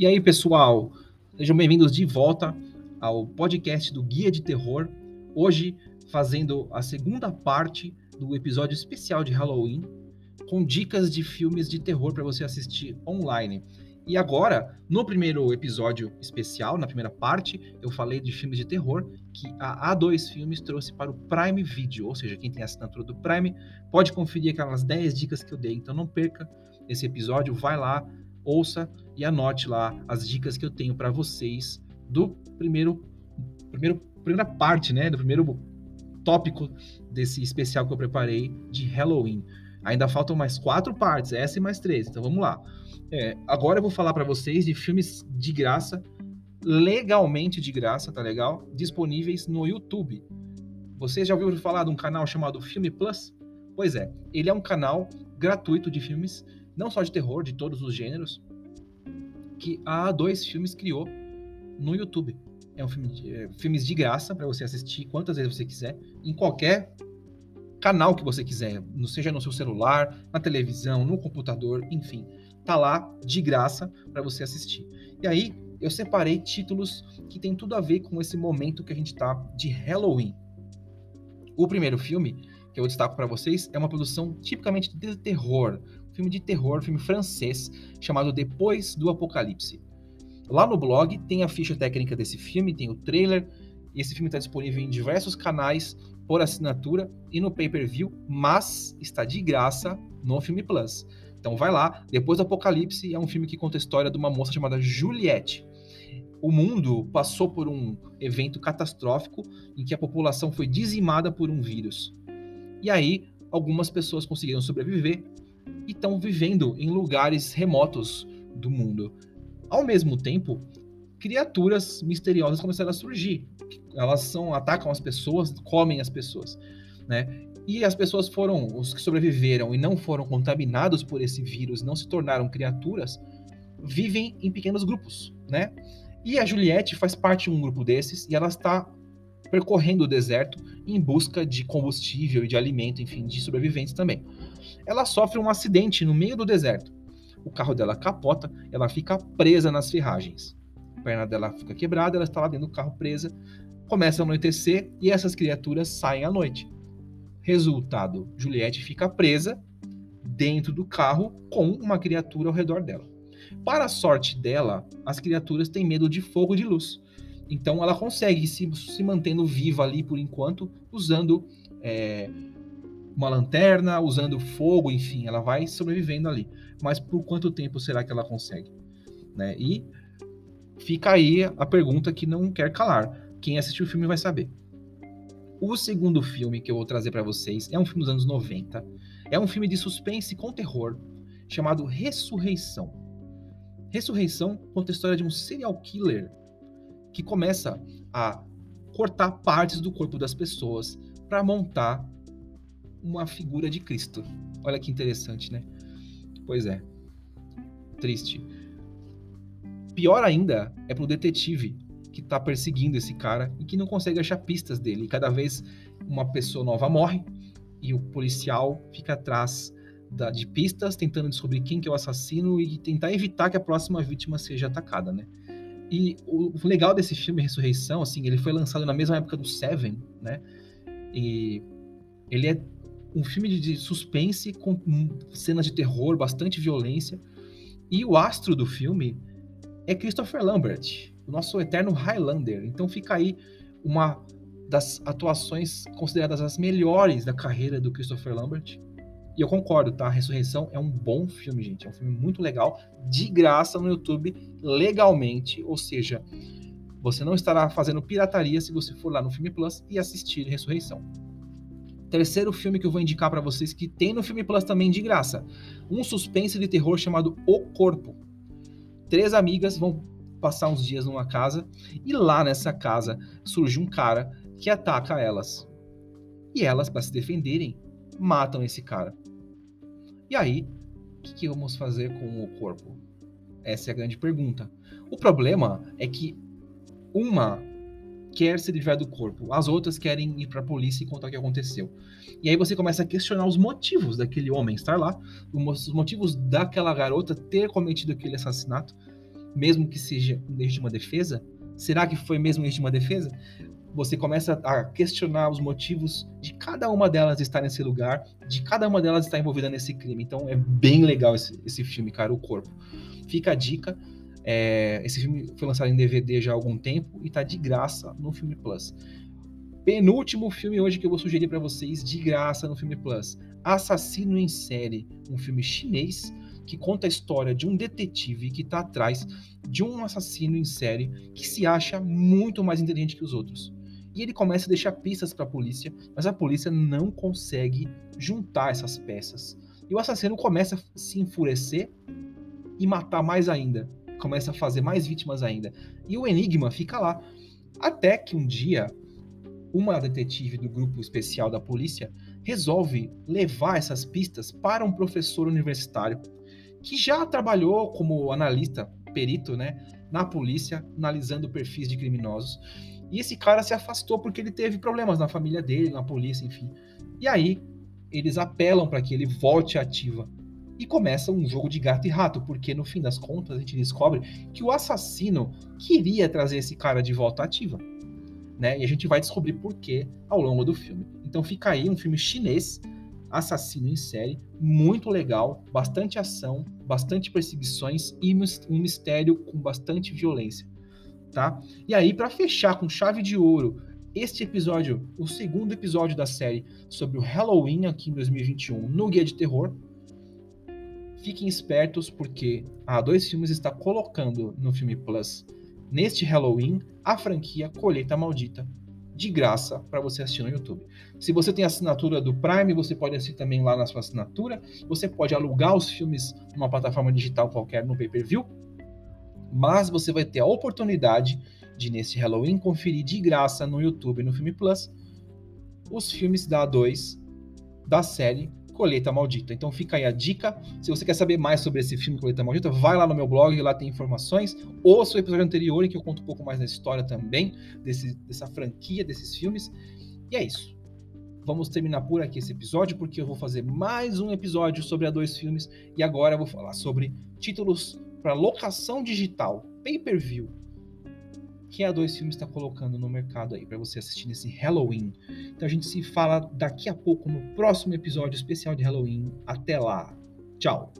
E aí, pessoal, sejam bem-vindos de volta ao podcast do Guia de Terror. Hoje, fazendo a segunda parte do episódio especial de Halloween, com dicas de filmes de terror para você assistir online. E agora, no primeiro episódio especial, na primeira parte, eu falei de filmes de terror que a A2 Filmes trouxe para o Prime Video, ou seja, quem tem assinatura do Prime pode conferir aquelas 10 dicas que eu dei. Então não perca esse episódio, vai lá, ouça e anote lá as dicas que eu tenho para vocês do primeiro, primeiro primeira parte, né, do primeiro tópico desse especial que eu preparei de Halloween. Ainda faltam mais quatro partes, essa e mais três. Então vamos lá. É, agora eu vou falar para vocês de filmes de graça, legalmente de graça, tá legal? Disponíveis no YouTube. Vocês já ouviram falar de um canal chamado Filme Plus? Pois é, ele é um canal gratuito de filmes não só de terror, de todos os gêneros, que a A2 Filmes criou no YouTube. É um filme de, é, filmes de graça para você assistir quantas vezes você quiser, em qualquer canal que você quiser, seja no seu celular, na televisão, no computador, enfim, tá lá de graça para você assistir. E aí eu separei títulos que tem tudo a ver com esse momento que a gente tá de Halloween. O primeiro filme que eu destaco para vocês é uma produção tipicamente de terror, filme de terror, filme francês, chamado Depois do Apocalipse. Lá no blog tem a ficha técnica desse filme, tem o trailer, esse filme está disponível em diversos canais por assinatura e no pay-per-view, mas está de graça no Filme Plus. Então vai lá, Depois do Apocalipse é um filme que conta a história de uma moça chamada Juliette. O mundo passou por um evento catastrófico em que a população foi dizimada por um vírus. E aí, algumas pessoas conseguiram sobreviver e estão vivendo em lugares remotos do mundo. Ao mesmo tempo, criaturas misteriosas começaram a surgir. Elas são atacam as pessoas, comem as pessoas, né? E as pessoas foram os que sobreviveram e não foram contaminados por esse vírus, não se tornaram criaturas, vivem em pequenos grupos, né? E a Juliette faz parte de um grupo desses e ela está percorrendo o deserto em busca de combustível e de alimento, enfim, de sobreviventes também ela sofre um acidente no meio do deserto. O carro dela capota, ela fica presa nas ferragens. A perna dela fica quebrada, ela está lá dentro do carro presa. Começa a anoitecer e essas criaturas saem à noite. Resultado: Juliette fica presa dentro do carro com uma criatura ao redor dela. Para a sorte dela, as criaturas têm medo de fogo e de luz. Então ela consegue se, se mantendo viva ali por enquanto, usando é, uma lanterna, usando fogo, enfim, ela vai sobrevivendo ali. Mas por quanto tempo será que ela consegue? Né? E fica aí a pergunta que não quer calar. Quem assistiu o filme vai saber. O segundo filme que eu vou trazer para vocês é um filme dos anos 90. É um filme de suspense com terror chamado Ressurreição. Ressurreição conta a história de um serial killer que começa a cortar partes do corpo das pessoas para montar uma figura de Cristo. Olha que interessante, né? Pois é. Triste. Pior ainda é pro detetive que tá perseguindo esse cara e que não consegue achar pistas dele. E cada vez uma pessoa nova morre e o policial fica atrás da, de pistas, tentando descobrir quem que é o assassino e tentar evitar que a próxima vítima seja atacada, né? E o, legal desse filme, Ressurreição, assim, ele foi lançado na mesma época do Seven, né? E ele é um filme de suspense com cenas de terror, bastante violência. E o astro do filme é Christopher Lambert, o nosso eterno Highlander. Então fica aí uma das atuações consideradas as melhores da carreira do Christopher Lambert. E eu concordo, tá? A Ressurreição é um bom filme, gente. É um filme muito legal, de graça no YouTube, legalmente. Ou seja, você não estará fazendo pirataria se você for lá no Filme Plus e assistir Ressurreição. Terceiro filme que eu vou indicar para vocês que tem no Filme Plus também de graça. Um suspense de terror chamado O Corpo. Três amigas vão passar uns dias numa casa e lá nessa casa surge um cara que ataca elas. E elas, para se defenderem, matam esse cara. E aí, o que, que vamos fazer com o corpo? Essa é a grande pergunta. O problema é que uma quer se livrar do corpo, as outras querem ir para a polícia e contar o que aconteceu. E aí você começa a questionar os motivos daquele homem estar lá, os motivos daquela garota ter cometido aquele assassinato. mesmo que seja em legítima defesa? Será que foi mesmo em legítima defesa? Você começa a questionar os motivos de cada uma delas estar nesse lugar, de cada uma delas estar envolvida nesse crime. Então é bem legal esse, esse filme, cara, O Corpo. Fica a dica. É, esse filme foi lançado em DVD já há algum tempo e está de graça no Filme Plus. Penúltimo filme hoje que eu vou sugerir para vocês de graça no Filme Plus: Assassino em Série, um filme chinês que conta a história de um detetive que está atrás de um assassino em série que se acha muito mais inteligente que os outros. E ele começa a deixar pistas para a polícia, mas a polícia não consegue juntar essas peças. E o assassino começa a se enfurecer e matar mais ainda. Começa a fazer mais vítimas ainda. E o enigma fica lá. Até que um dia, uma detetive do grupo especial da polícia resolve levar essas pistas para um professor universitário que já trabalhou como analista, perito, né, na polícia, analisando perfis de criminosos. E esse cara se afastou porque ele teve problemas na família dele, na polícia, enfim. E aí eles apelam para que ele volte ativa. E começa um jogo de gato e rato, porque no fim das contas a gente descobre que o assassino queria trazer esse cara de volta ativa. Né? E a gente vai descobrir por quê ao longo do filme. Então fica aí um filme chinês, assassino em série, muito legal, bastante ação, bastante perseguições e um mistério com bastante violência tá? E aí, para fechar com chave de ouro este episódio, o segundo episódio da série sobre o Halloween aqui em 2021 no Guia de Terror, fiquem espertos porque a dois filmes está colocando no Filme Plus neste Halloween a franquia Colheita Maldita de graça para você assistir no YouTube. Se você tem assinatura do Prime, você pode assistir também lá na sua assinatura. Você pode alugar os filmes numa plataforma digital qualquer no pay-per-view mas você vai ter a oportunidade de, nesse Halloween, conferir de graça no YouTube no Filme Plus os filmes da A2 da série Colheita Maldita. Então fica aí a dica. Se você quer saber mais sobre esse filme Colheita Maldita, vai lá no meu blog, lá tem informações. Ouça o episódio anterior em que eu conto um pouco mais da história também, desse, dessa franquia, desses filmes. E é isso. Vamos terminar por aqui esse episódio, porque eu vou fazer mais um episódio sobre a dois filmes. E agora eu vou falar sobre títulos para locação digital, pay-per-view, que a Dois Filmes está colocando no mercado aí para você assistir nesse Halloween. Então a gente se fala daqui a pouco no próximo episódio especial de Halloween. Até lá. Tchau.